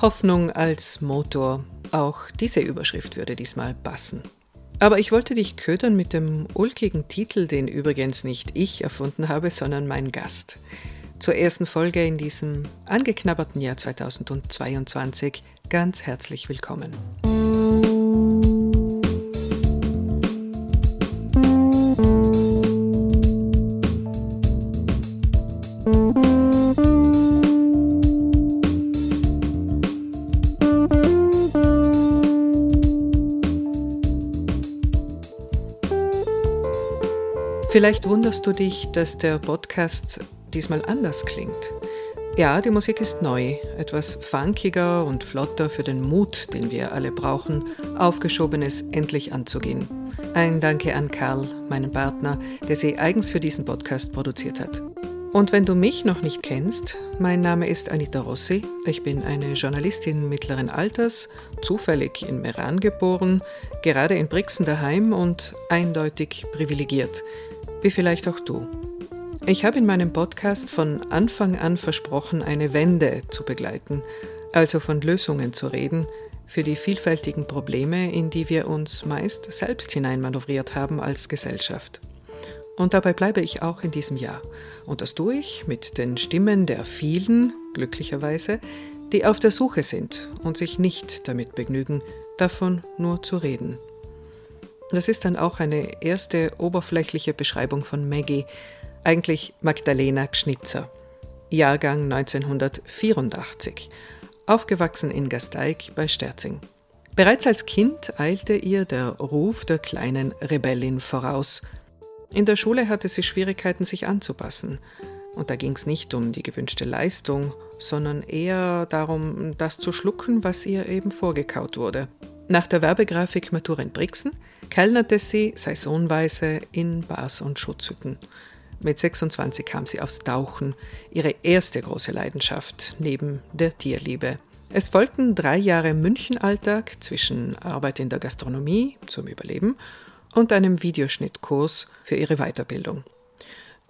Hoffnung als Motor. Auch diese Überschrift würde diesmal passen. Aber ich wollte dich ködern mit dem ulkigen Titel, den übrigens nicht ich erfunden habe, sondern mein Gast. Zur ersten Folge in diesem angeknabberten Jahr 2022 ganz herzlich willkommen. Vielleicht wunderst du dich, dass der Podcast diesmal anders klingt. Ja, die Musik ist neu, etwas funkiger und flotter für den Mut, den wir alle brauchen, Aufgeschobenes endlich anzugehen. Ein Danke an Karl, meinen Partner, der sie eigens für diesen Podcast produziert hat. Und wenn du mich noch nicht kennst, mein Name ist Anita Rossi. Ich bin eine Journalistin mittleren Alters, zufällig in Meran geboren, gerade in Brixen daheim und eindeutig privilegiert wie vielleicht auch du. Ich habe in meinem Podcast von Anfang an versprochen, eine Wende zu begleiten, also von Lösungen zu reden für die vielfältigen Probleme, in die wir uns meist selbst hineinmanövriert haben als Gesellschaft. Und dabei bleibe ich auch in diesem Jahr. Und das tue ich mit den Stimmen der vielen, glücklicherweise, die auf der Suche sind und sich nicht damit begnügen, davon nur zu reden. Das ist dann auch eine erste oberflächliche Beschreibung von Maggie, eigentlich Magdalena Gschnitzer, Jahrgang 1984, aufgewachsen in Gasteig bei Sterzing. Bereits als Kind eilte ihr der Ruf der kleinen Rebellin voraus. In der Schule hatte sie Schwierigkeiten, sich anzupassen. Und da ging es nicht um die gewünschte Leistung, sondern eher darum, das zu schlucken, was ihr eben vorgekaut wurde. Nach der Werbegrafik Matura in Brixen kellnerte sie saisonweise in Bars und Schutzhütten. Mit 26 kam sie aufs Tauchen, ihre erste große Leidenschaft neben der Tierliebe. Es folgten drei Jahre Münchenalltag zwischen Arbeit in der Gastronomie zum Überleben und einem Videoschnittkurs für ihre Weiterbildung.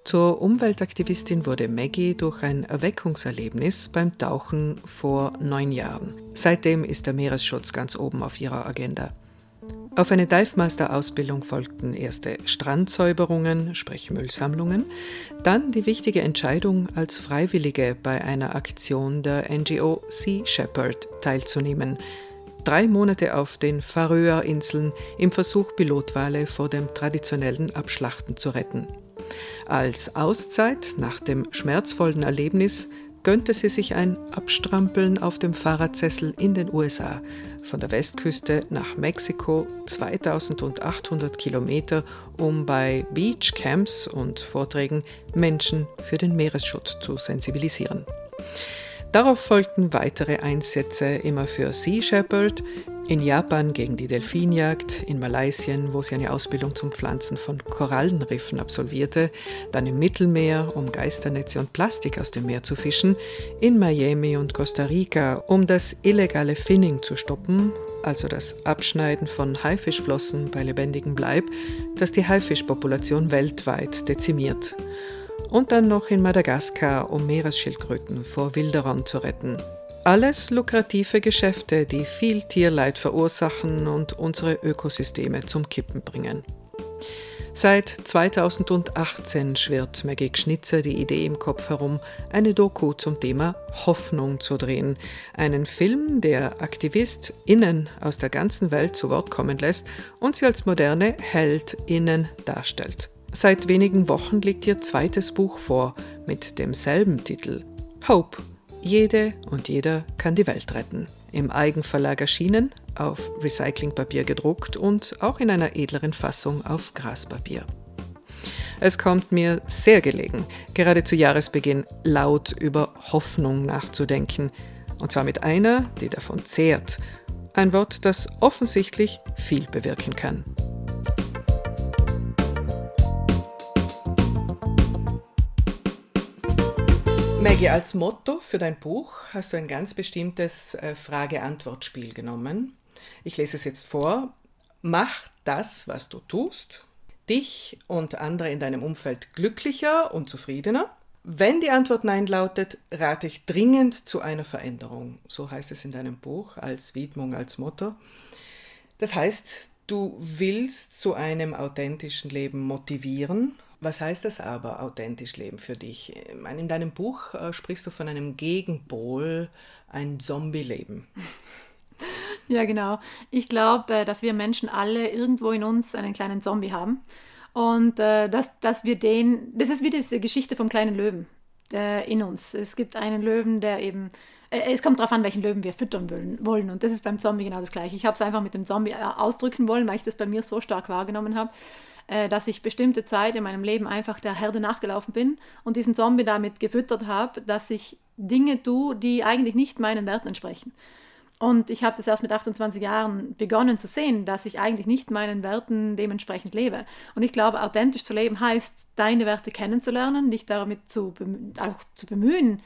Zur Umweltaktivistin wurde Maggie durch ein Erweckungserlebnis beim Tauchen vor neun Jahren. Seitdem ist der Meeresschutz ganz oben auf ihrer Agenda. Auf eine Dive Master Ausbildung folgten erste Strandsäuberungen, sprich Müllsammlungen, dann die wichtige Entscheidung, als Freiwillige bei einer Aktion der NGO Sea Shepherd teilzunehmen. Drei Monate auf den Färöerinseln im Versuch, Pilotwale vor dem traditionellen Abschlachten zu retten. Als Auszeit nach dem schmerzvollen Erlebnis gönnte sie sich ein Abstrampeln auf dem Fahrradsessel in den USA, von der Westküste nach Mexiko 2800 Kilometer, um bei Beachcamps und Vorträgen Menschen für den Meeresschutz zu sensibilisieren. Darauf folgten weitere Einsätze immer für Sea Shepherd, in Japan gegen die Delfinjagd, in Malaysia, wo sie eine Ausbildung zum Pflanzen von Korallenriffen absolvierte, dann im Mittelmeer, um Geisternetze und Plastik aus dem Meer zu fischen, in Miami und Costa Rica, um das illegale Finning zu stoppen, also das Abschneiden von Haifischflossen bei lebendigem Bleib, das die Haifischpopulation weltweit dezimiert. Und dann noch in Madagaskar, um Meeresschildkröten vor Wilderern zu retten. Alles lukrative Geschäfte, die viel Tierleid verursachen und unsere Ökosysteme zum Kippen bringen. Seit 2018 schwirrt Maggie Schnitzer die Idee im Kopf herum, eine Doku zum Thema Hoffnung zu drehen. Einen Film, der AktivistInnen aus der ganzen Welt zu Wort kommen lässt und sie als moderne HeldInnen darstellt. Seit wenigen Wochen liegt ihr zweites Buch vor mit demselben Titel Hope jede und jeder kann die Welt retten. Im Eigenverlag erschienen, auf Recyclingpapier gedruckt und auch in einer edleren Fassung auf Graspapier. Es kommt mir sehr gelegen, gerade zu Jahresbeginn laut über Hoffnung nachzudenken, und zwar mit einer, die davon zehrt, ein Wort, das offensichtlich viel bewirken kann. Maggie, als Motto für dein Buch hast du ein ganz bestimmtes äh, Frage-Antwort-Spiel genommen. Ich lese es jetzt vor. Mach das, was du tust, dich und andere in deinem Umfeld glücklicher und zufriedener. Wenn die Antwort Nein lautet, rate ich dringend zu einer Veränderung. So heißt es in deinem Buch als Widmung, als Motto. Das heißt, du willst zu einem authentischen Leben motivieren. Was heißt das aber, authentisch leben für dich? In deinem Buch äh, sprichst du von einem Gegenpol, ein Zombie-Leben. Ja, genau. Ich glaube, äh, dass wir Menschen alle irgendwo in uns einen kleinen Zombie haben. Und äh, dass, dass wir den, das ist wie diese Geschichte vom kleinen Löwen äh, in uns. Es gibt einen Löwen, der eben, äh, es kommt darauf an, welchen Löwen wir füttern wollen. Und das ist beim Zombie genau das Gleiche. Ich habe es einfach mit dem Zombie äh, ausdrücken wollen, weil ich das bei mir so stark wahrgenommen habe, äh, dass ich bestimmte Zeit in meinem Leben einfach der Herde nachgelaufen bin und diesen Zombie damit gefüttert habe, dass ich Dinge tue, die eigentlich nicht meinen Werten entsprechen. Und ich habe das erst mit 28 Jahren begonnen zu sehen, dass ich eigentlich nicht meinen Werten dementsprechend lebe. Und ich glaube, authentisch zu leben heißt, deine Werte kennenzulernen, dich damit zu, auch zu bemühen,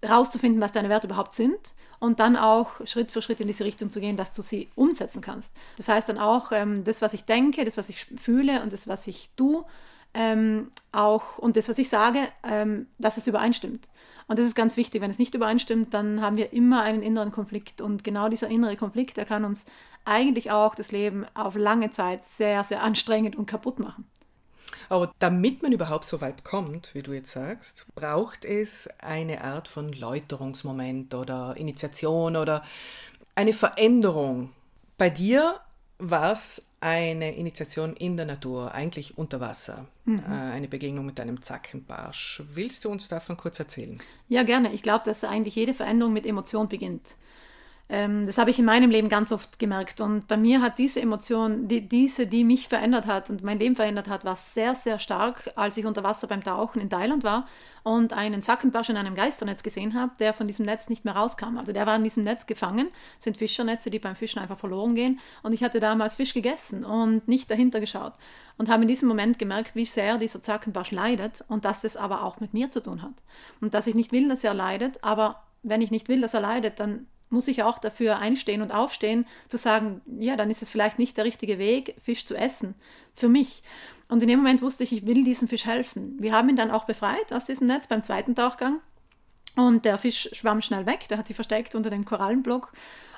herauszufinden, was deine Werte überhaupt sind und dann auch Schritt für Schritt in diese Richtung zu gehen, dass du sie umsetzen kannst. Das heißt dann auch, ähm, das, was ich denke, das, was ich fühle und das, was ich tue, ähm, auch und das, was ich sage, ähm, dass es übereinstimmt. Und das ist ganz wichtig. Wenn es nicht übereinstimmt, dann haben wir immer einen inneren Konflikt. Und genau dieser innere Konflikt, der kann uns eigentlich auch das Leben auf lange Zeit sehr, sehr anstrengend und kaputt machen. Aber damit man überhaupt so weit kommt, wie du jetzt sagst, braucht es eine Art von Läuterungsmoment oder Initiation oder eine Veränderung. Bei dir war es eine Initiation in der Natur, eigentlich unter Wasser. Mhm. Äh, eine Begegnung mit einem Zackenbarsch. Willst du uns davon kurz erzählen? Ja, gerne. Ich glaube, dass eigentlich jede Veränderung mit Emotion beginnt. Ähm, das habe ich in meinem Leben ganz oft gemerkt. Und bei mir hat diese Emotion, die, diese, die mich verändert hat und mein Leben verändert hat, war sehr, sehr stark, als ich unter Wasser beim Tauchen in Thailand war und einen Zackenbarsch in einem Geisternetz gesehen habe, der von diesem Netz nicht mehr rauskam. Also der war in diesem Netz gefangen, das sind Fischernetze, die beim Fischen einfach verloren gehen. Und ich hatte damals Fisch gegessen und nicht dahinter geschaut. Und habe in diesem Moment gemerkt, wie sehr dieser Zackenbarsch leidet und dass es aber auch mit mir zu tun hat. Und dass ich nicht will, dass er leidet, aber wenn ich nicht will, dass er leidet, dann muss ich auch dafür einstehen und aufstehen, zu sagen, ja, dann ist es vielleicht nicht der richtige Weg, Fisch zu essen, für mich. Und in dem Moment wusste ich, ich will diesem Fisch helfen. Wir haben ihn dann auch befreit aus diesem Netz beim zweiten Tauchgang. Und der Fisch schwamm schnell weg, der hat sich versteckt unter dem Korallenblock.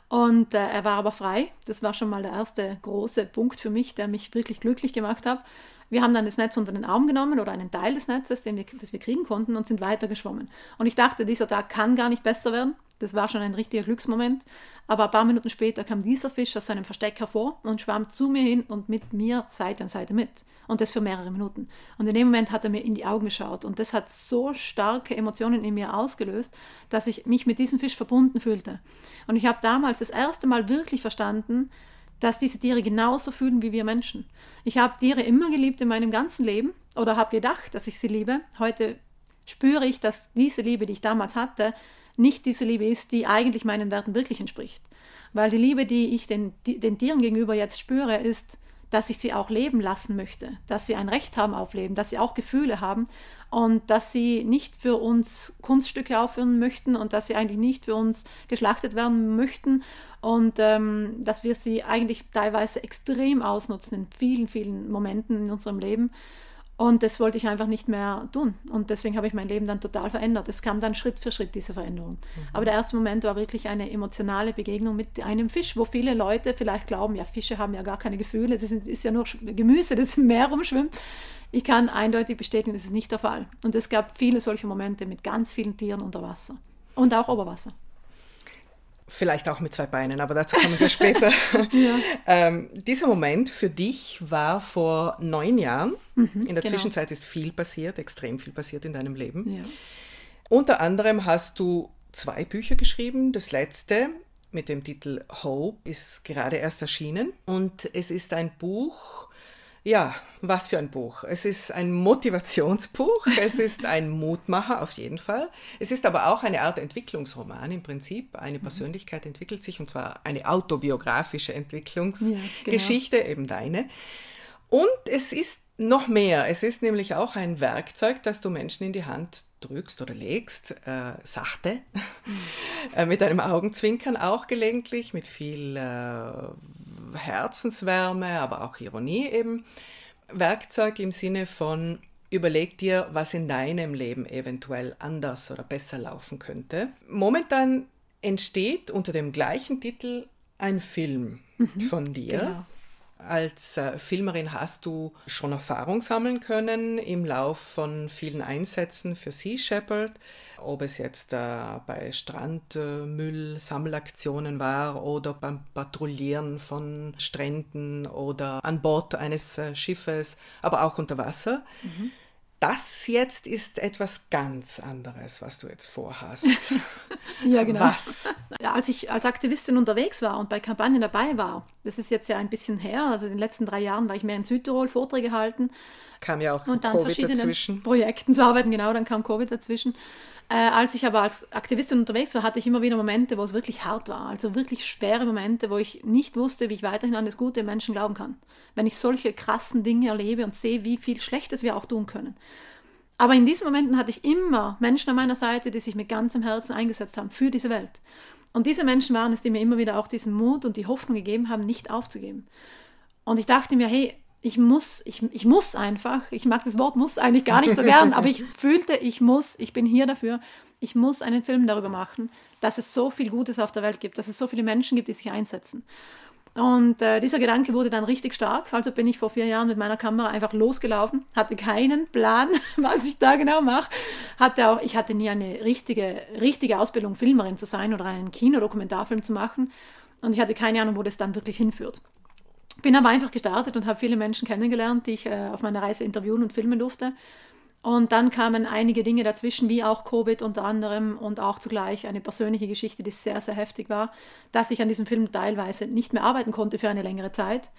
Und äh, er war aber frei. Das war schon mal der erste große Punkt für mich, der mich wirklich glücklich gemacht hat. Wir haben dann das Netz unter den Arm genommen oder einen Teil des Netzes, den wir, das wir kriegen konnten, und sind weiter geschwommen. Und ich dachte, dieser Tag kann gar nicht besser werden. Das war schon ein richtiger Glücksmoment. Aber ein paar Minuten später kam dieser Fisch aus seinem Versteck hervor und schwamm zu mir hin und mit mir Seite an Seite mit. Und das für mehrere Minuten. Und in dem Moment hat er mir in die Augen geschaut. Und das hat so starke Emotionen in mir ausgelöst, dass ich mich mit diesem Fisch verbunden fühlte. Und ich habe damals das erste Mal wirklich verstanden, dass diese Tiere genauso fühlen wie wir Menschen. Ich habe Tiere immer geliebt in meinem ganzen Leben oder habe gedacht, dass ich sie liebe. Heute spüre ich, dass diese Liebe, die ich damals hatte, nicht diese Liebe ist, die eigentlich meinen Werten wirklich entspricht. Weil die Liebe, die ich den, den Tieren gegenüber jetzt spüre, ist, dass ich sie auch leben lassen möchte, dass sie ein Recht haben auf Leben, dass sie auch Gefühle haben und dass sie nicht für uns Kunststücke aufführen möchten und dass sie eigentlich nicht für uns geschlachtet werden möchten und ähm, dass wir sie eigentlich teilweise extrem ausnutzen in vielen, vielen Momenten in unserem Leben und das wollte ich einfach nicht mehr tun. Und deswegen habe ich mein Leben dann total verändert. Es kam dann Schritt für Schritt, diese Veränderung. Mhm. Aber der erste Moment war wirklich eine emotionale Begegnung mit einem Fisch, wo viele Leute vielleicht glauben, ja, Fische haben ja gar keine Gefühle, das ist ja nur Gemüse, das im Meer rumschwimmt. Ich kann eindeutig bestätigen, das ist nicht der Fall. Und es gab viele solche Momente mit ganz vielen Tieren unter Wasser und auch Oberwasser. Vielleicht auch mit zwei Beinen, aber dazu kommen wir später. ja. ähm, dieser Moment für dich war vor neun Jahren. Mhm, in der genau. Zwischenzeit ist viel passiert, extrem viel passiert in deinem Leben. Ja. Unter anderem hast du zwei Bücher geschrieben. Das letzte mit dem Titel Hope ist gerade erst erschienen und es ist ein Buch, ja, was für ein Buch. Es ist ein Motivationsbuch, es ist ein Mutmacher auf jeden Fall. Es ist aber auch eine Art Entwicklungsroman im Prinzip. Eine mhm. Persönlichkeit entwickelt sich und zwar eine autobiografische Entwicklungsgeschichte, ja, genau. eben deine. Und es ist noch mehr. Es ist nämlich auch ein Werkzeug, das du Menschen in die Hand drückst oder legst, äh, sachte, mhm. äh, mit einem Augenzwinkern auch gelegentlich, mit viel äh, Herzenswärme, aber auch Ironie eben. Werkzeug im Sinne von, überleg dir, was in deinem Leben eventuell anders oder besser laufen könnte. Momentan entsteht unter dem gleichen Titel ein Film mhm, von dir. Genau. Als äh, Filmerin hast du schon Erfahrung sammeln können im Lauf von vielen Einsätzen für Sea Shepherd, ob es jetzt äh, bei Strandmüll-Sammelaktionen war oder beim Patrouillieren von Stränden oder an Bord eines äh, Schiffes, aber auch unter Wasser. Mhm. Das jetzt ist etwas ganz anderes, was du jetzt vorhast. ja, genau. Was? Als ich als Aktivistin unterwegs war und bei Kampagnen dabei war, das ist jetzt ja ein bisschen her, also in den letzten drei Jahren war ich mehr in Südtirol Vorträge halten. Kam ja auch und dann Covid verschiedenen dazwischen. Projekten zu arbeiten, genau, dann kam Covid dazwischen. Äh, als ich aber als Aktivistin unterwegs war, hatte ich immer wieder Momente, wo es wirklich hart war. Also wirklich schwere Momente, wo ich nicht wusste, wie ich weiterhin an das Gute im Menschen glauben kann. Wenn ich solche krassen Dinge erlebe und sehe, wie viel Schlechtes wir auch tun können. Aber in diesen Momenten hatte ich immer Menschen an meiner Seite, die sich mit ganzem Herzen eingesetzt haben für diese Welt. Und diese Menschen waren es, die mir immer wieder auch diesen Mut und die Hoffnung gegeben haben, nicht aufzugeben. Und ich dachte mir, hey, ich muss, ich, ich muss einfach, ich mag das Wort muss eigentlich gar nicht so gern, aber ich fühlte, ich muss, ich bin hier dafür, ich muss einen Film darüber machen, dass es so viel Gutes auf der Welt gibt, dass es so viele Menschen gibt, die sich einsetzen. Und äh, dieser Gedanke wurde dann richtig stark. Also bin ich vor vier Jahren mit meiner Kamera einfach losgelaufen, hatte keinen Plan, was ich da genau mache. Hatte auch, ich hatte nie eine richtige, richtige Ausbildung, Filmerin zu sein oder einen Kinodokumentarfilm zu machen. Und ich hatte keine Ahnung, wo das dann wirklich hinführt. Bin aber einfach gestartet und habe viele Menschen kennengelernt, die ich äh, auf meiner Reise interviewen und filmen durfte. Und dann kamen einige Dinge dazwischen, wie auch Covid unter anderem und auch zugleich eine persönliche Geschichte, die sehr, sehr heftig war, dass ich an diesem Film teilweise nicht mehr arbeiten konnte für eine längere Zeit.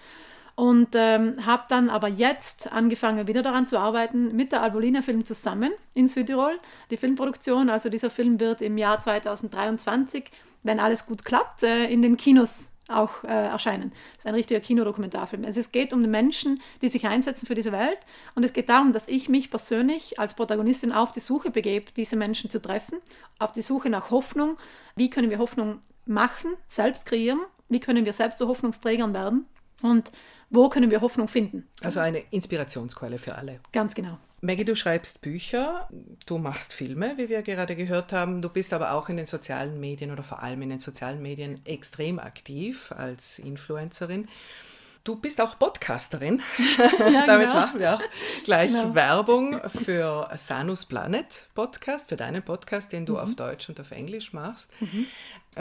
Und ähm, habe dann aber jetzt angefangen, wieder daran zu arbeiten, mit der Albolina Film zusammen in Südtirol, die Filmproduktion. Also dieser Film wird im Jahr 2023, wenn alles gut klappt, äh, in den Kinos auch äh, erscheinen. Das ist ein richtiger Kinodokumentarfilm. Also es geht um die Menschen, die sich einsetzen für diese Welt und es geht darum, dass ich mich persönlich als Protagonistin auf die Suche begebe, diese Menschen zu treffen, auf die Suche nach Hoffnung. Wie können wir Hoffnung machen, selbst kreieren? Wie können wir selbst zu Hoffnungsträgern werden? Und wo können wir Hoffnung finden? Also eine Inspirationsquelle für alle. Ganz genau. Maggie, du schreibst Bücher, du machst Filme, wie wir gerade gehört haben. Du bist aber auch in den sozialen Medien oder vor allem in den sozialen Medien extrem aktiv als Influencerin. Du bist auch Podcasterin. Ja, Damit genau. machen wir auch gleich genau. Werbung für Sanus Planet Podcast, für deinen Podcast, den du mhm. auf Deutsch und auf Englisch machst. Mhm.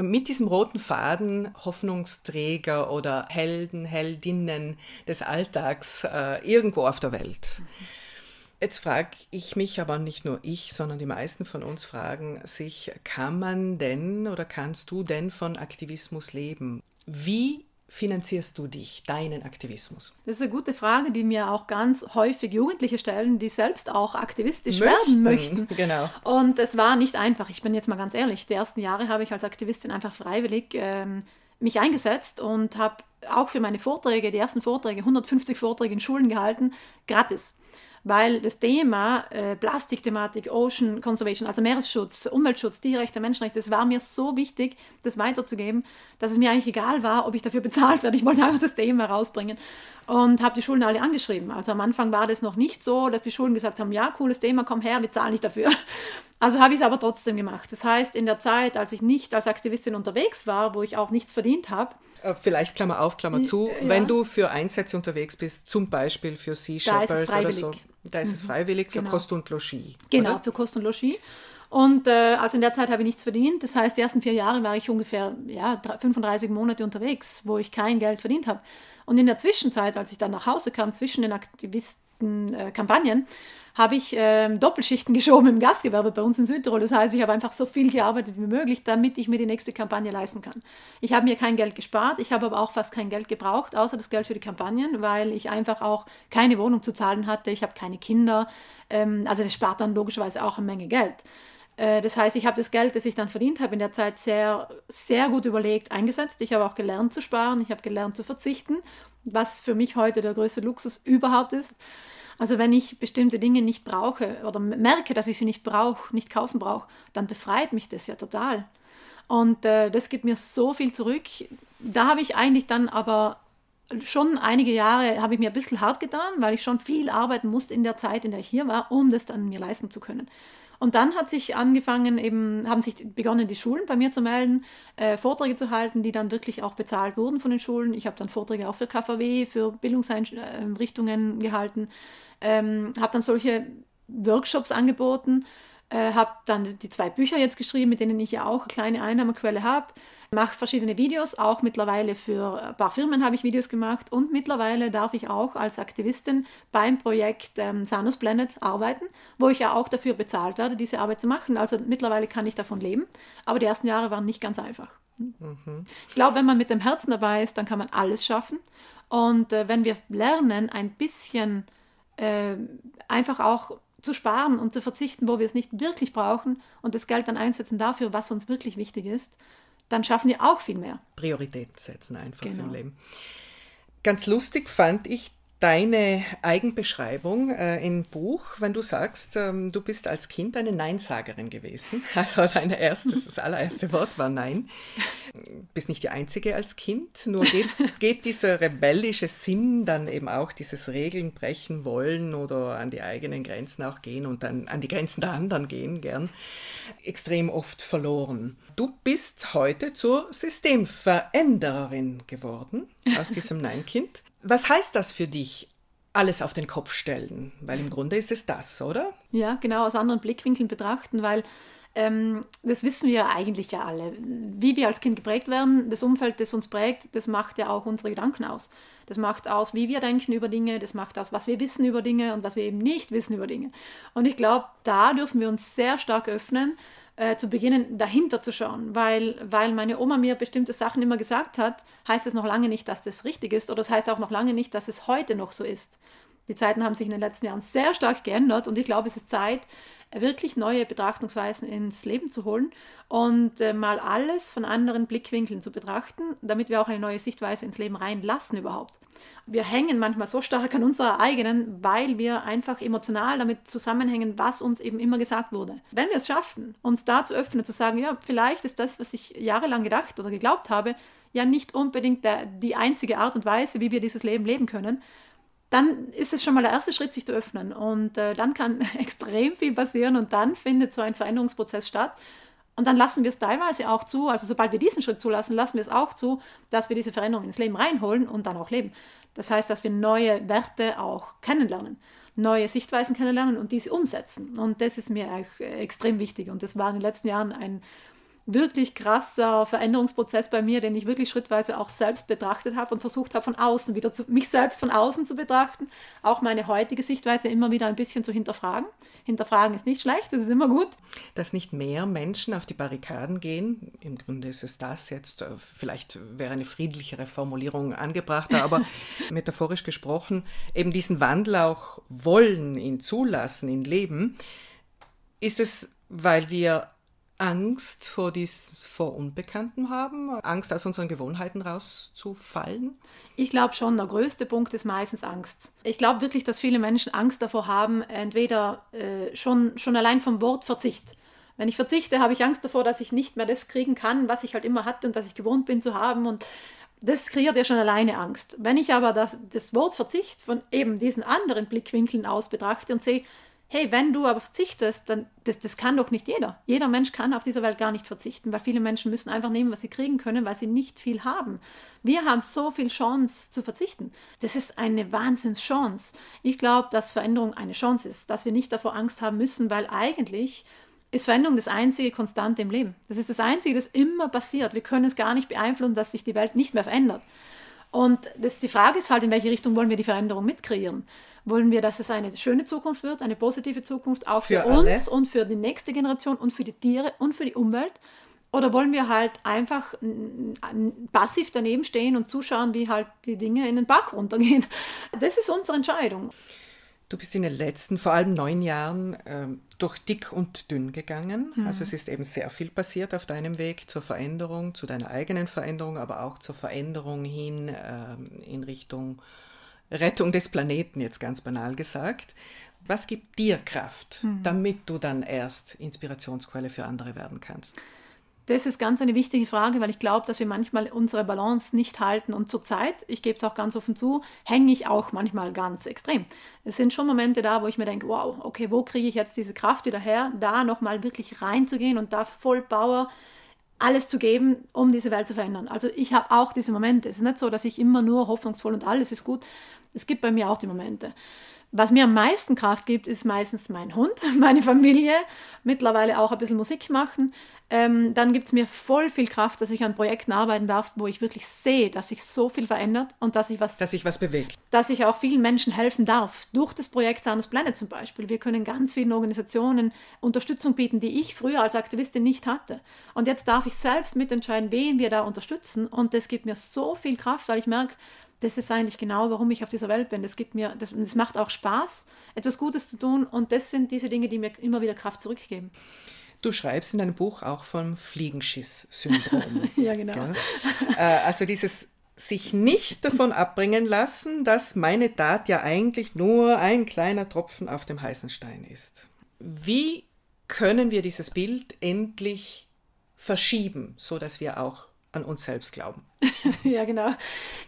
Mit diesem roten Faden Hoffnungsträger oder Helden, Heldinnen des Alltags äh, irgendwo auf der Welt. Mhm. Jetzt frage ich mich, aber nicht nur ich, sondern die meisten von uns fragen sich, kann man denn oder kannst du denn von Aktivismus leben? Wie finanzierst du dich, deinen Aktivismus? Das ist eine gute Frage, die mir auch ganz häufig Jugendliche stellen, die selbst auch aktivistisch möchten, werden möchten. Genau. Und es war nicht einfach. Ich bin jetzt mal ganz ehrlich. Die ersten Jahre habe ich als Aktivistin einfach freiwillig ähm, mich eingesetzt und habe auch für meine Vorträge, die ersten Vorträge, 150 Vorträge in Schulen gehalten, gratis weil das Thema äh, Plastikthematik, Ocean Conservation, also Meeresschutz, Umweltschutz, Tierrechte, Menschenrechte, das war mir so wichtig, das weiterzugeben, dass es mir eigentlich egal war, ob ich dafür bezahlt werde. Ich wollte einfach das Thema rausbringen und habe die Schulen alle angeschrieben. Also am Anfang war das noch nicht so, dass die Schulen gesagt haben, ja, cooles Thema, komm her, wir zahlen nicht dafür. Also habe ich es aber trotzdem gemacht. Das heißt, in der Zeit, als ich nicht als Aktivistin unterwegs war, wo ich auch nichts verdient habe, äh, Vielleicht Klammer auf, Klammer zu, ja. wenn du für Einsätze unterwegs bist, zum Beispiel für Sea Shepherd oder so, da ist mhm. es freiwillig für genau. Kost und Logis. Genau, oder? für Kost und Logis. Und äh, also in der Zeit habe ich nichts verdient. Das heißt, die ersten vier Jahre war ich ungefähr ja, 35 Monate unterwegs, wo ich kein Geld verdient habe. Und in der Zwischenzeit, als ich dann nach Hause kam, zwischen den Aktivisten-Kampagnen, äh, habe ich ähm, Doppelschichten geschoben im Gastgewerbe bei uns in Südtirol. Das heißt, ich habe einfach so viel gearbeitet wie möglich, damit ich mir die nächste Kampagne leisten kann. Ich habe mir kein Geld gespart, ich habe aber auch fast kein Geld gebraucht, außer das Geld für die Kampagnen, weil ich einfach auch keine Wohnung zu zahlen hatte. Ich habe keine Kinder. Ähm, also das spart dann logischerweise auch eine Menge Geld. Äh, das heißt, ich habe das Geld, das ich dann verdient habe, in der Zeit sehr, sehr gut überlegt eingesetzt. Ich habe auch gelernt zu sparen, ich habe gelernt zu verzichten, was für mich heute der größte Luxus überhaupt ist. Also wenn ich bestimmte Dinge nicht brauche oder merke, dass ich sie nicht brauche, nicht kaufen brauche, dann befreit mich das ja total. Und äh, das gibt mir so viel zurück. Da habe ich eigentlich dann aber schon einige Jahre habe ich mir ein bisschen hart getan, weil ich schon viel arbeiten musste in der Zeit, in der ich hier war, um das dann mir leisten zu können. Und dann hat sich angefangen, eben, haben sich begonnen, die Schulen bei mir zu melden, äh, Vorträge zu halten, die dann wirklich auch bezahlt wurden von den Schulen. Ich habe dann Vorträge auch für KVW, für Bildungseinrichtungen gehalten, ähm, habe dann solche Workshops angeboten, äh, habe dann die zwei Bücher jetzt geschrieben, mit denen ich ja auch eine kleine Einnahmequelle habe mache verschiedene Videos, auch mittlerweile für ein paar Firmen habe ich Videos gemacht und mittlerweile darf ich auch als Aktivistin beim Projekt ähm, Sanus Planet arbeiten, wo ich ja auch dafür bezahlt werde, diese Arbeit zu machen. Also mittlerweile kann ich davon leben, aber die ersten Jahre waren nicht ganz einfach. Mhm. Ich glaube, wenn man mit dem Herzen dabei ist, dann kann man alles schaffen. Und äh, wenn wir lernen, ein bisschen äh, einfach auch zu sparen und zu verzichten, wo wir es nicht wirklich brauchen und das Geld dann einsetzen dafür, was uns wirklich wichtig ist, dann schaffen wir auch viel mehr. Prioritäten setzen einfach genau. im Leben. Ganz lustig fand ich deine Eigenbeschreibung äh, im Buch, wenn du sagst, ähm, du bist als Kind eine Neinsagerin gewesen. Also dein erstes, das allererste Wort war Nein. Bist nicht die Einzige als Kind, nur geht, geht dieser rebellische Sinn dann eben auch dieses Regeln brechen wollen oder an die eigenen Grenzen auch gehen und dann an die Grenzen der anderen gehen gern, extrem oft verloren. Du bist heute zur Systemverändererin geworden aus diesem Nein-Kind. Was heißt das für dich? Alles auf den Kopf stellen, weil im Grunde ist es das, oder? Ja, genau, aus anderen Blickwinkeln betrachten, weil ähm, das wissen wir eigentlich ja alle. Wie wir als Kind geprägt werden, das Umfeld, das uns prägt, das macht ja auch unsere Gedanken aus. Das macht aus, wie wir denken über Dinge, das macht aus, was wir wissen über Dinge und was wir eben nicht wissen über Dinge. Und ich glaube, da dürfen wir uns sehr stark öffnen äh, zu beginnen, dahinter zu schauen, weil, weil meine Oma mir bestimmte Sachen immer gesagt hat, heißt es noch lange nicht, dass das richtig ist oder es das heißt auch noch lange nicht, dass es heute noch so ist. Die Zeiten haben sich in den letzten Jahren sehr stark geändert und ich glaube, es ist Zeit, wirklich neue Betrachtungsweisen ins Leben zu holen und äh, mal alles von anderen Blickwinkeln zu betrachten, damit wir auch eine neue Sichtweise ins Leben reinlassen überhaupt. Wir hängen manchmal so stark an unserer eigenen, weil wir einfach emotional damit zusammenhängen, was uns eben immer gesagt wurde. Wenn wir es schaffen, uns da zu öffnen, zu sagen, ja, vielleicht ist das, was ich jahrelang gedacht oder geglaubt habe, ja nicht unbedingt der, die einzige Art und Weise, wie wir dieses Leben leben können, dann ist es schon mal der erste Schritt, sich zu öffnen. Und äh, dann kann extrem viel passieren und dann findet so ein Veränderungsprozess statt. Und dann lassen wir es teilweise auch zu, also sobald wir diesen Schritt zulassen, lassen wir es auch zu, dass wir diese Veränderung ins Leben reinholen und dann auch leben. Das heißt, dass wir neue Werte auch kennenlernen, neue Sichtweisen kennenlernen und diese umsetzen. Und das ist mir auch extrem wichtig. Und das war in den letzten Jahren ein wirklich krasser Veränderungsprozess bei mir, den ich wirklich schrittweise auch selbst betrachtet habe und versucht habe, von außen wieder zu, mich selbst von außen zu betrachten, auch meine heutige Sichtweise immer wieder ein bisschen zu hinterfragen. Hinterfragen ist nicht schlecht, das ist immer gut. Dass nicht mehr Menschen auf die Barrikaden gehen, im Grunde ist es das jetzt, äh, vielleicht wäre eine friedlichere Formulierung angebrachter, aber metaphorisch gesprochen, eben diesen Wandel auch wollen, ihn zulassen, ihn leben, ist es, weil wir Angst vor dies vor Unbekanntem haben, Angst aus unseren Gewohnheiten rauszufallen? Ich glaube schon, der größte Punkt ist meistens Angst. Ich glaube wirklich, dass viele Menschen Angst davor haben, entweder äh, schon, schon allein vom Wort Verzicht. Wenn ich verzichte, habe ich Angst davor, dass ich nicht mehr das kriegen kann, was ich halt immer hatte und was ich gewohnt bin zu haben. Und das kreiert ja schon alleine Angst. Wenn ich aber das, das Wort Verzicht von eben diesen anderen Blickwinkeln aus betrachte und sehe, hey, wenn du aber verzichtest, dann das, das kann doch nicht jeder. Jeder Mensch kann auf dieser Welt gar nicht verzichten, weil viele Menschen müssen einfach nehmen, was sie kriegen können, weil sie nicht viel haben. Wir haben so viel Chance zu verzichten. Das ist eine Wahnsinnschance. Ich glaube, dass Veränderung eine Chance ist, dass wir nicht davor Angst haben müssen, weil eigentlich ist Veränderung das einzige Konstante im Leben. Das ist das Einzige, das immer passiert. Wir können es gar nicht beeinflussen, dass sich die Welt nicht mehr verändert. Und das, die Frage ist halt, in welche Richtung wollen wir die Veränderung mitkreieren? Wollen wir, dass es eine schöne Zukunft wird, eine positive Zukunft, auch für, für uns und für die nächste Generation und für die Tiere und für die Umwelt? Oder wollen wir halt einfach passiv daneben stehen und zuschauen, wie halt die Dinge in den Bach runtergehen? Das ist unsere Entscheidung. Du bist in den letzten, vor allem neun Jahren, ähm, durch dick und dünn gegangen. Mhm. Also es ist eben sehr viel passiert auf deinem Weg zur Veränderung, zu deiner eigenen Veränderung, aber auch zur Veränderung hin ähm, in Richtung Rettung des Planeten, jetzt ganz banal gesagt. Was gibt dir Kraft, mhm. damit du dann erst Inspirationsquelle für andere werden kannst? das ist ganz eine wichtige Frage, weil ich glaube, dass wir manchmal unsere Balance nicht halten. Und zurzeit, ich gebe es auch ganz offen zu, hänge ich auch manchmal ganz extrem. Es sind schon Momente da, wo ich mir denke, wow, okay, wo kriege ich jetzt diese Kraft wieder her, da nochmal wirklich reinzugehen und da voll Power alles zu geben, um diese Welt zu verändern. Also ich habe auch diese Momente. Es ist nicht so, dass ich immer nur hoffnungsvoll und alles ist gut. Es gibt bei mir auch die Momente. Was mir am meisten Kraft gibt, ist meistens mein Hund, meine Familie, mittlerweile auch ein bisschen Musik machen. Ähm, dann gibt es mir voll viel Kraft, dass ich an Projekten arbeiten darf, wo ich wirklich sehe, dass sich so viel verändert und dass ich was... Dass sich was bewegt. Dass ich auch vielen Menschen helfen darf. Durch das Projekt Sanus Planet zum Beispiel. Wir können ganz vielen Organisationen Unterstützung bieten, die ich früher als Aktivistin nicht hatte. Und jetzt darf ich selbst mitentscheiden, wen wir da unterstützen. Und das gibt mir so viel Kraft, weil ich merke, das ist eigentlich genau, warum ich auf dieser Welt bin. Das gibt mir, das, das macht auch Spaß, etwas Gutes zu tun und das sind diese Dinge, die mir immer wieder Kraft zurückgeben. Du schreibst in deinem Buch auch vom Fliegenschiss-Syndrom. ja, genau. Äh, also dieses sich nicht davon abbringen lassen, dass meine Tat ja eigentlich nur ein kleiner Tropfen auf dem heißen Stein ist. Wie können wir dieses Bild endlich verschieben, so dass wir auch an uns selbst glauben. ja, genau.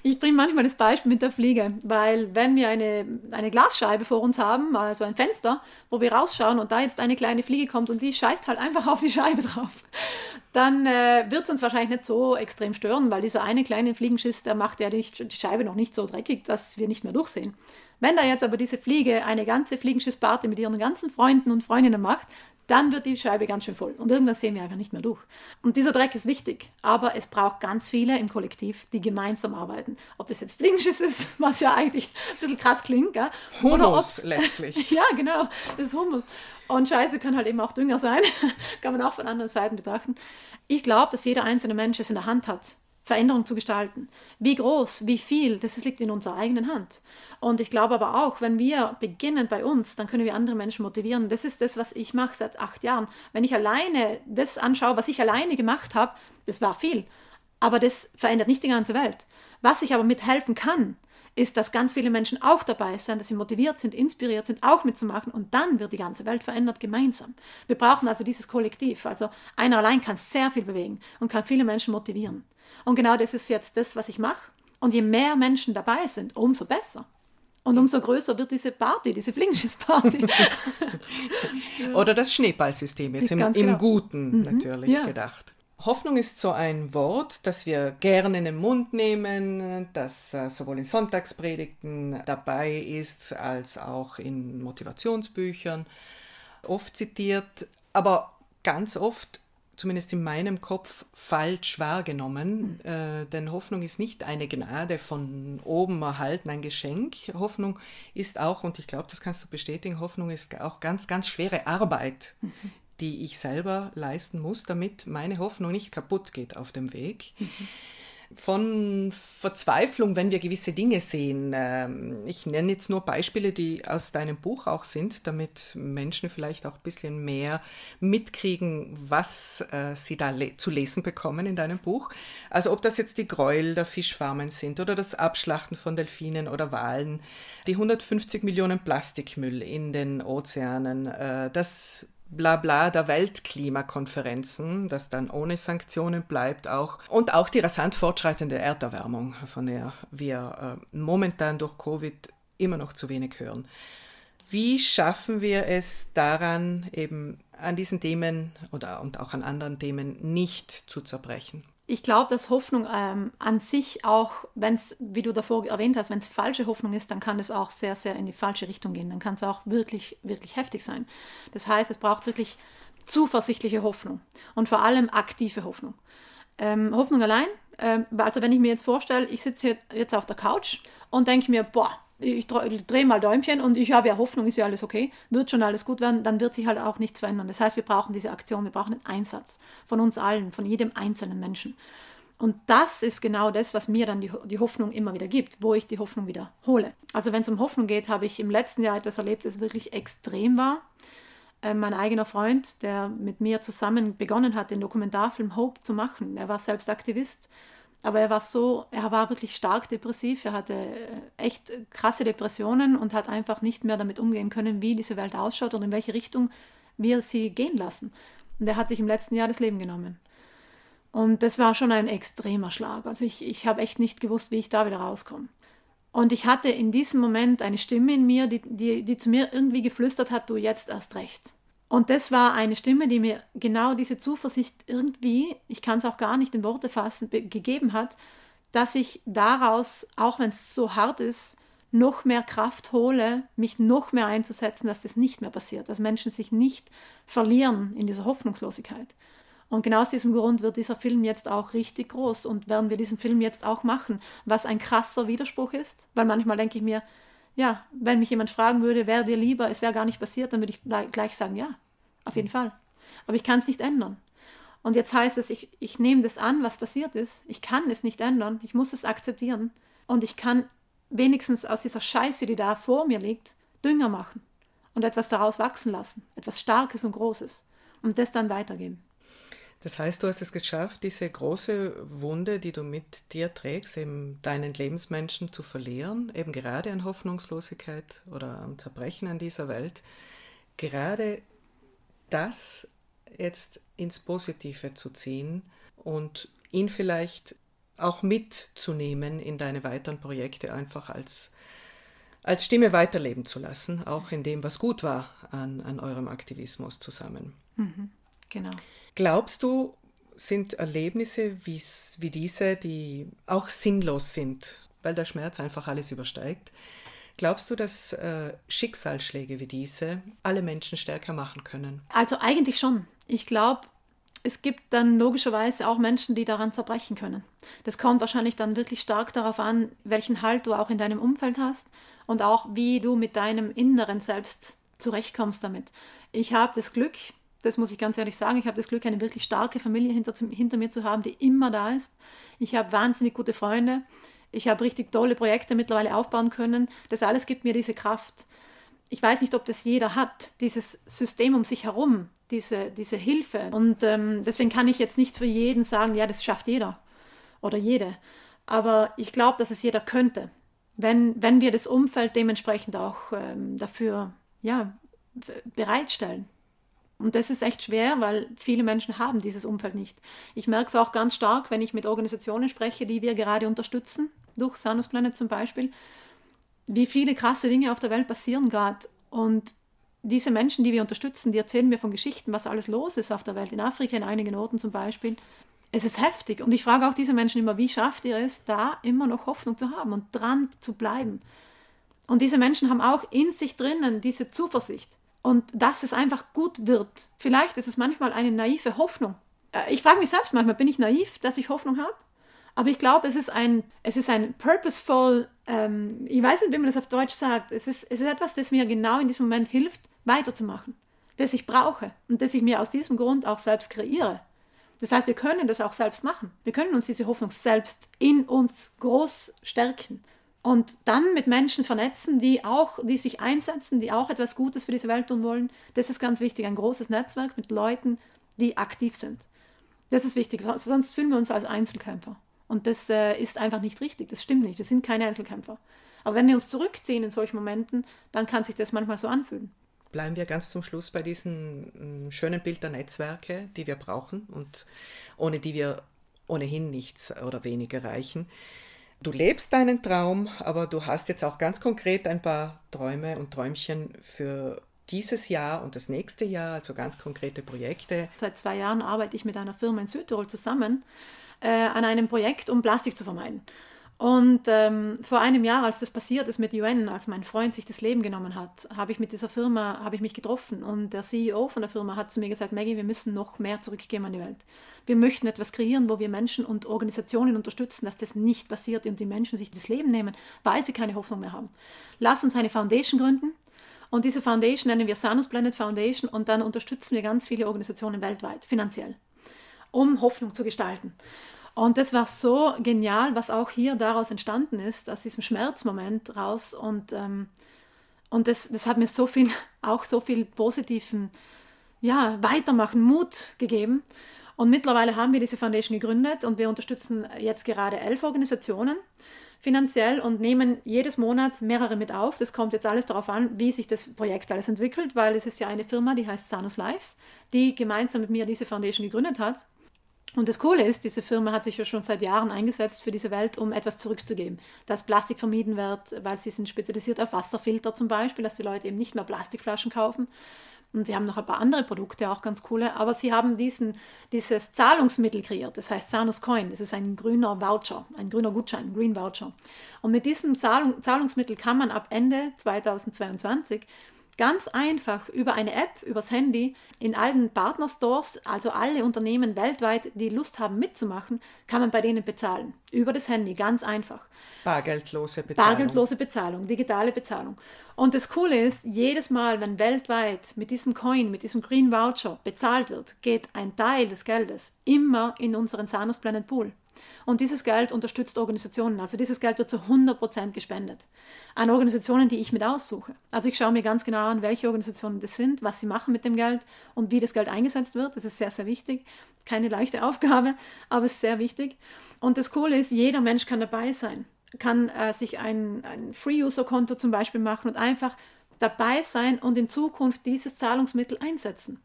Ich bringe manchmal das Beispiel mit der Fliege, weil wenn wir eine, eine Glasscheibe vor uns haben, also ein Fenster, wo wir rausschauen und da jetzt eine kleine Fliege kommt und die scheißt halt einfach auf die Scheibe drauf, dann äh, wird es uns wahrscheinlich nicht so extrem stören, weil dieser eine kleine Fliegenschiss, der macht ja die, die Scheibe noch nicht so dreckig, dass wir nicht mehr durchsehen. Wenn da jetzt aber diese Fliege eine ganze Fliegenschissparty mit ihren ganzen Freunden und Freundinnen macht, dann wird die Scheibe ganz schön voll. Und irgendwann sehen wir einfach nicht mehr durch. Und dieser Dreck ist wichtig, aber es braucht ganz viele im Kollektiv, die gemeinsam arbeiten. Ob das jetzt Fliegenschiss ist, was ja eigentlich ein bisschen krass klingt. Gell? Humus letztlich. ja, genau, das ist Humus. Und Scheiße kann halt eben auch Dünger sein. kann man auch von anderen Seiten betrachten. Ich glaube, dass jeder einzelne Mensch es in der Hand hat, Veränderung zu gestalten. Wie groß, wie viel, das liegt in unserer eigenen Hand. Und ich glaube aber auch, wenn wir beginnen bei uns, dann können wir andere Menschen motivieren. Das ist das, was ich mache seit acht Jahren. Wenn ich alleine das anschaue, was ich alleine gemacht habe, das war viel. Aber das verändert nicht die ganze Welt. Was ich aber mithelfen kann, ist, dass ganz viele Menschen auch dabei sind, dass sie motiviert sind, inspiriert sind, auch mitzumachen und dann wird die ganze Welt verändert gemeinsam. Wir brauchen also dieses Kollektiv. Also einer allein kann sehr viel bewegen und kann viele Menschen motivieren. Und genau das ist jetzt das, was ich mache. Und je mehr Menschen dabei sind, umso besser. Und umso größer wird diese Party, diese Fliegenschiss-Party. Oder das Schneeballsystem, jetzt im, im genau. Guten mhm. natürlich ja. gedacht. Hoffnung ist so ein Wort, das wir gerne in den Mund nehmen, das äh, sowohl in Sonntagspredigten dabei ist, als auch in Motivationsbüchern oft zitiert, aber ganz oft zumindest in meinem Kopf, falsch wahrgenommen. Mhm. Äh, denn Hoffnung ist nicht eine Gnade von oben erhalten, ein Geschenk. Hoffnung ist auch, und ich glaube, das kannst du bestätigen, Hoffnung ist auch ganz, ganz schwere Arbeit, mhm. die ich selber leisten muss, damit meine Hoffnung nicht kaputt geht auf dem Weg. Mhm von Verzweiflung, wenn wir gewisse Dinge sehen. Ähm, ich nenne jetzt nur Beispiele, die aus deinem Buch auch sind, damit Menschen vielleicht auch ein bisschen mehr mitkriegen, was äh, sie da zu lesen bekommen in deinem Buch. Also ob das jetzt die Gräuel der Fischfarmen sind oder das Abschlachten von Delfinen oder Walen, die 150 Millionen Plastikmüll in den Ozeanen, äh, das Blabla der Weltklimakonferenzen, das dann ohne Sanktionen bleibt auch. Und auch die rasant fortschreitende Erderwärmung, von der wir äh, momentan durch Covid immer noch zu wenig hören. Wie schaffen wir es daran, eben an diesen Themen oder und auch an anderen Themen nicht zu zerbrechen? Ich glaube, dass Hoffnung ähm, an sich auch, wenn es, wie du davor erwähnt hast, wenn es falsche Hoffnung ist, dann kann es auch sehr, sehr in die falsche Richtung gehen. Dann kann es auch wirklich, wirklich heftig sein. Das heißt, es braucht wirklich zuversichtliche Hoffnung und vor allem aktive Hoffnung. Ähm, Hoffnung allein, ähm, also wenn ich mir jetzt vorstelle, ich sitze jetzt auf der Couch und denke mir, boah, ich drehe mal Däumchen und ich habe ja Hoffnung, ist ja alles okay, wird schon alles gut werden, dann wird sich halt auch nichts verändern. Das heißt, wir brauchen diese Aktion, wir brauchen einen Einsatz von uns allen, von jedem einzelnen Menschen. Und das ist genau das, was mir dann die, die Hoffnung immer wieder gibt, wo ich die Hoffnung wieder hole. Also wenn es um Hoffnung geht, habe ich im letzten Jahr etwas erlebt, das wirklich extrem war. Äh, mein eigener Freund, der mit mir zusammen begonnen hat, den Dokumentarfilm Hope zu machen, er war selbst Aktivist aber er war so, er war wirklich stark depressiv, er hatte äh, echt krasse Depressionen und hat einfach nicht mehr damit umgehen können, wie diese Welt ausschaut und in welche Richtung wir sie gehen lassen. Und er hat sich im letzten Jahr das Leben genommen. Und das war schon ein extremer Schlag. Also ich, ich habe echt nicht gewusst, wie ich da wieder rauskomme. Und ich hatte in diesem Moment eine Stimme in mir, die, die, die zu mir irgendwie geflüstert hat, du jetzt erst recht. Und das war eine Stimme, die mir genau diese Zuversicht irgendwie, ich kann es auch gar nicht in Worte fassen, gegeben hat, dass ich daraus, auch wenn es so hart ist, noch mehr Kraft hole, mich noch mehr einzusetzen, dass das nicht mehr passiert, dass Menschen sich nicht verlieren in dieser Hoffnungslosigkeit. Und genau aus diesem Grund wird dieser Film jetzt auch richtig groß und werden wir diesen Film jetzt auch machen, was ein krasser Widerspruch ist, weil manchmal denke ich mir, ja, wenn mich jemand fragen würde, wäre dir lieber, es wäre gar nicht passiert, dann würde ich gleich sagen, ja, auf jeden Fall. Aber ich kann es nicht ändern. Und jetzt heißt es, ich, ich nehme das an, was passiert ist. Ich kann es nicht ändern. Ich muss es akzeptieren. Und ich kann wenigstens aus dieser Scheiße, die da vor mir liegt, Dünger machen und etwas daraus wachsen lassen. Etwas Starkes und Großes. Und das dann weitergeben. Das heißt, du hast es geschafft, diese große Wunde, die du mit dir trägst, eben deinen Lebensmenschen zu verlieren, eben gerade an Hoffnungslosigkeit oder am Zerbrechen an dieser Welt, gerade das jetzt ins Positive zu ziehen und ihn vielleicht auch mitzunehmen in deine weiteren Projekte, einfach als, als Stimme weiterleben zu lassen, auch in dem, was gut war an, an eurem Aktivismus zusammen. Mhm, genau. Glaubst du, sind Erlebnisse wie, diese, die auch sinnlos sind, weil der Schmerz einfach alles übersteigt, Glaubst du, dass äh, Schicksalsschläge wie diese alle Menschen stärker machen können? Also eigentlich schon. Ich glaube, es gibt dann logischerweise auch Menschen, die daran zerbrechen können. Das kommt wahrscheinlich dann wirklich stark darauf an, welchen Halt du auch in deinem Umfeld hast und auch wie du mit deinem inneren Selbst zurechtkommst damit. Ich habe das Glück, das muss ich ganz ehrlich sagen. Ich habe das Glück, eine wirklich starke Familie hinter, hinter mir zu haben, die immer da ist. Ich habe wahnsinnig gute Freunde. Ich habe richtig tolle Projekte mittlerweile aufbauen können. Das alles gibt mir diese Kraft. Ich weiß nicht, ob das jeder hat, dieses System um sich herum, diese, diese Hilfe. Und ähm, deswegen kann ich jetzt nicht für jeden sagen, ja, das schafft jeder oder jede. Aber ich glaube, dass es jeder könnte, wenn, wenn wir das Umfeld dementsprechend auch ähm, dafür ja, bereitstellen. Und das ist echt schwer, weil viele Menschen haben dieses Umfeld nicht. Ich merke es auch ganz stark, wenn ich mit Organisationen spreche, die wir gerade unterstützen, durch Sanus Planet zum Beispiel, wie viele krasse Dinge auf der Welt passieren gerade. Und diese Menschen, die wir unterstützen, die erzählen mir von Geschichten, was alles los ist auf der Welt, in Afrika, in einigen Orten zum Beispiel. Es ist heftig. Und ich frage auch diese Menschen immer, wie schafft ihr es, da immer noch Hoffnung zu haben und dran zu bleiben? Und diese Menschen haben auch in sich drinnen diese Zuversicht und dass es einfach gut wird. Vielleicht ist es manchmal eine naive Hoffnung. Äh, ich frage mich selbst manchmal, bin ich naiv, dass ich Hoffnung habe? Aber ich glaube, es ist ein, es ist ein purposeful, ähm, ich weiß nicht, wie man das auf Deutsch sagt, es ist, es ist etwas, das mir genau in diesem Moment hilft, weiterzumachen, das ich brauche und das ich mir aus diesem Grund auch selbst kreiere. Das heißt, wir können das auch selbst machen. Wir können uns diese Hoffnung selbst in uns groß stärken und dann mit Menschen vernetzen, die auch, die sich einsetzen, die auch etwas Gutes für diese Welt tun wollen. Das ist ganz wichtig, ein großes Netzwerk mit Leuten, die aktiv sind. Das ist wichtig, sonst fühlen wir uns als Einzelkämpfer. Und das äh, ist einfach nicht richtig, das stimmt nicht, wir sind keine Einzelkämpfer. Aber wenn wir uns zurückziehen in solchen Momenten, dann kann sich das manchmal so anfühlen. Bleiben wir ganz zum Schluss bei diesem mm, schönen Bild der Netzwerke, die wir brauchen und ohne die wir ohnehin nichts oder wenig erreichen. Du lebst deinen Traum, aber du hast jetzt auch ganz konkret ein paar Träume und Träumchen für dieses Jahr und das nächste Jahr, also ganz konkrete Projekte. Seit zwei Jahren arbeite ich mit einer Firma in Südtirol zusammen äh, an einem Projekt, um Plastik zu vermeiden. Und ähm, vor einem Jahr, als das passiert ist mit UN, als mein Freund sich das Leben genommen hat, habe ich mit dieser Firma, habe ich mich getroffen und der CEO von der Firma hat zu mir gesagt, Maggie, wir müssen noch mehr zurückgeben an die Welt. Wir möchten etwas kreieren, wo wir Menschen und Organisationen unterstützen, dass das nicht passiert und die Menschen sich das Leben nehmen, weil sie keine Hoffnung mehr haben. Lass uns eine Foundation gründen und diese Foundation nennen wir Sanus Planet Foundation und dann unterstützen wir ganz viele Organisationen weltweit, finanziell, um Hoffnung zu gestalten. Und das war so genial, was auch hier daraus entstanden ist, aus diesem Schmerzmoment raus. Und, ähm, und das, das hat mir so viel, auch so viel positiven, ja, Weitermachen, Mut gegeben. Und mittlerweile haben wir diese Foundation gegründet und wir unterstützen jetzt gerade elf Organisationen finanziell und nehmen jedes Monat mehrere mit auf. Das kommt jetzt alles darauf an, wie sich das Projekt alles entwickelt, weil es ist ja eine Firma, die heißt Sanus Life, die gemeinsam mit mir diese Foundation gegründet hat. Und das Coole ist, diese Firma hat sich ja schon seit Jahren eingesetzt für diese Welt, um etwas zurückzugeben. Dass Plastik vermieden wird, weil sie sind spezialisiert auf Wasserfilter zum Beispiel, dass die Leute eben nicht mehr Plastikflaschen kaufen. Und sie haben noch ein paar andere Produkte, auch ganz coole. Aber sie haben diesen, dieses Zahlungsmittel kreiert, das heißt Sanus Coin. Das ist ein grüner Voucher, ein grüner Gutschein, ein Green Voucher. Und mit diesem Zahlung, Zahlungsmittel kann man ab Ende 2022 ganz einfach über eine App, übers Handy, in allen Partnerstores, also alle Unternehmen weltweit, die Lust haben mitzumachen, kann man bei denen bezahlen. Über das Handy, ganz einfach. Bargeldlose Bezahlung. Bargeldlose Bezahlung, digitale Bezahlung. Und das Coole ist, jedes Mal, wenn weltweit mit diesem Coin, mit diesem Green Voucher bezahlt wird, geht ein Teil des Geldes immer in unseren Sanus Planet Pool. Und dieses Geld unterstützt Organisationen. Also dieses Geld wird zu 100% gespendet an Organisationen, die ich mit aussuche. Also ich schaue mir ganz genau an, welche Organisationen das sind, was sie machen mit dem Geld und wie das Geld eingesetzt wird. Das ist sehr, sehr wichtig. Keine leichte Aufgabe, aber es ist sehr wichtig. Und das Coole ist, jeder Mensch kann dabei sein, kann äh, sich ein, ein Free-User-Konto zum Beispiel machen und einfach dabei sein und in Zukunft dieses Zahlungsmittel einsetzen.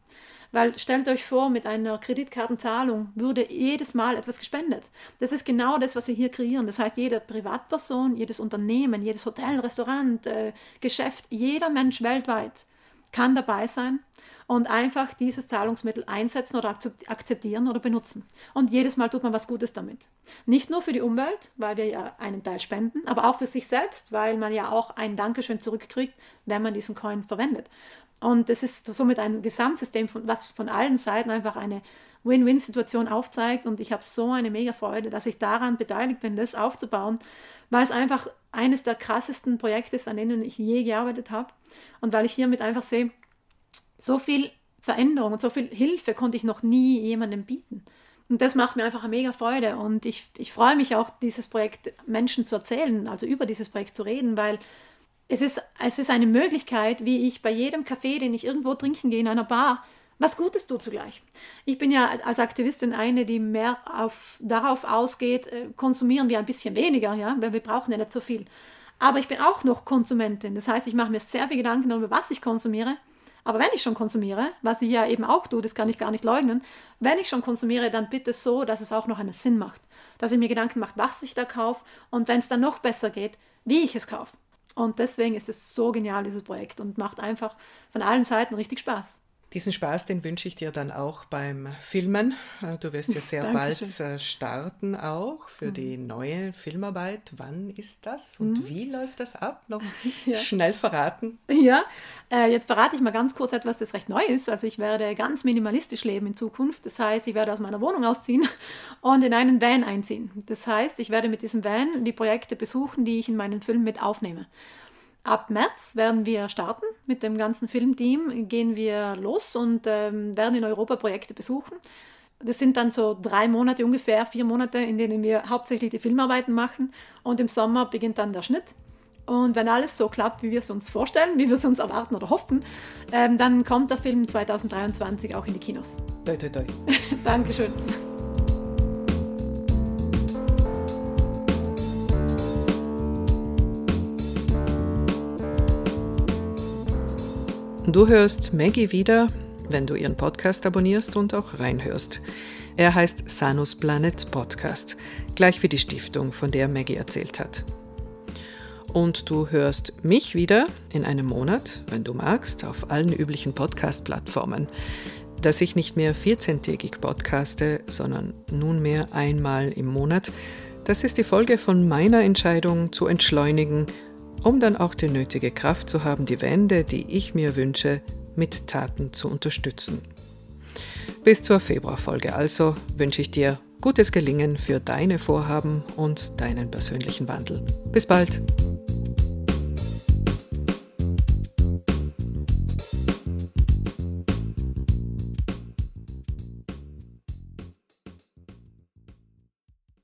Weil stellt euch vor, mit einer Kreditkartenzahlung würde jedes Mal etwas gespendet. Das ist genau das, was wir hier kreieren. Das heißt, jede Privatperson, jedes Unternehmen, jedes Hotel, Restaurant, äh, Geschäft, jeder Mensch weltweit kann dabei sein und einfach dieses Zahlungsmittel einsetzen oder akzeptieren oder benutzen. Und jedes Mal tut man was Gutes damit. Nicht nur für die Umwelt, weil wir ja einen Teil spenden, aber auch für sich selbst, weil man ja auch ein Dankeschön zurückkriegt, wenn man diesen Coin verwendet. Und das ist somit ein Gesamtsystem, was von allen Seiten einfach eine Win-Win-Situation aufzeigt. Und ich habe so eine mega Freude, dass ich daran beteiligt bin, das aufzubauen, weil es einfach eines der krassesten Projekte ist, an denen ich je gearbeitet habe. Und weil ich hiermit einfach sehe, so viel Veränderung und so viel Hilfe konnte ich noch nie jemandem bieten. Und das macht mir einfach eine mega Freude. Und ich, ich freue mich auch, dieses Projekt Menschen zu erzählen, also über dieses Projekt zu reden, weil es ist, es ist eine Möglichkeit, wie ich bei jedem Kaffee, den ich irgendwo trinken gehe, in einer Bar, was Gutes tut zugleich. Ich bin ja als Aktivistin eine, die mehr auf, darauf ausgeht, äh, konsumieren wir ein bisschen weniger, ja, weil wir brauchen ja nicht so viel. Aber ich bin auch noch Konsumentin. Das heißt, ich mache mir sehr viel Gedanken darüber, was ich konsumiere. Aber wenn ich schon konsumiere, was ich ja eben auch tue, das kann ich gar nicht leugnen, wenn ich schon konsumiere, dann bitte so, dass es auch noch einen Sinn macht. Dass ich mir Gedanken mache, was ich da kaufe und wenn es dann noch besser geht, wie ich es kaufe. Und deswegen ist es so genial, dieses Projekt und macht einfach von allen Seiten richtig Spaß. Diesen Spaß, den wünsche ich dir dann auch beim Filmen. Äh, du wirst ja sehr bald äh, starten auch für mhm. die neue Filmarbeit. Wann ist das und mhm. wie läuft das ab? Noch ja. schnell verraten. Ja, äh, jetzt verrate ich mal ganz kurz etwas, das recht neu ist. Also ich werde ganz minimalistisch leben in Zukunft. Das heißt, ich werde aus meiner Wohnung ausziehen und in einen Van einziehen. Das heißt, ich werde mit diesem Van die Projekte besuchen, die ich in meinen Filmen mit aufnehme. Ab März werden wir starten mit dem ganzen Filmteam, gehen wir los und ähm, werden in Europa Projekte besuchen. Das sind dann so drei Monate ungefähr, vier Monate, in denen wir hauptsächlich die Filmarbeiten machen und im Sommer beginnt dann der Schnitt. Und wenn alles so klappt, wie wir es uns vorstellen, wie wir es uns erwarten oder hoffen, ähm, dann kommt der Film 2023 auch in die Kinos. Toi, toi, toi. Dankeschön. Du hörst Maggie wieder, wenn du ihren Podcast abonnierst und auch reinhörst. Er heißt Sanus Planet Podcast, gleich wie die Stiftung, von der Maggie erzählt hat. Und du hörst mich wieder in einem Monat, wenn du magst, auf allen üblichen Podcast-Plattformen. Dass ich nicht mehr 14-tägig podcaste, sondern nunmehr einmal im Monat, das ist die Folge von meiner Entscheidung zu entschleunigen um dann auch die nötige Kraft zu haben, die Wende, die ich mir wünsche, mit Taten zu unterstützen. Bis zur Februarfolge also wünsche ich dir gutes Gelingen für deine Vorhaben und deinen persönlichen Wandel. Bis bald!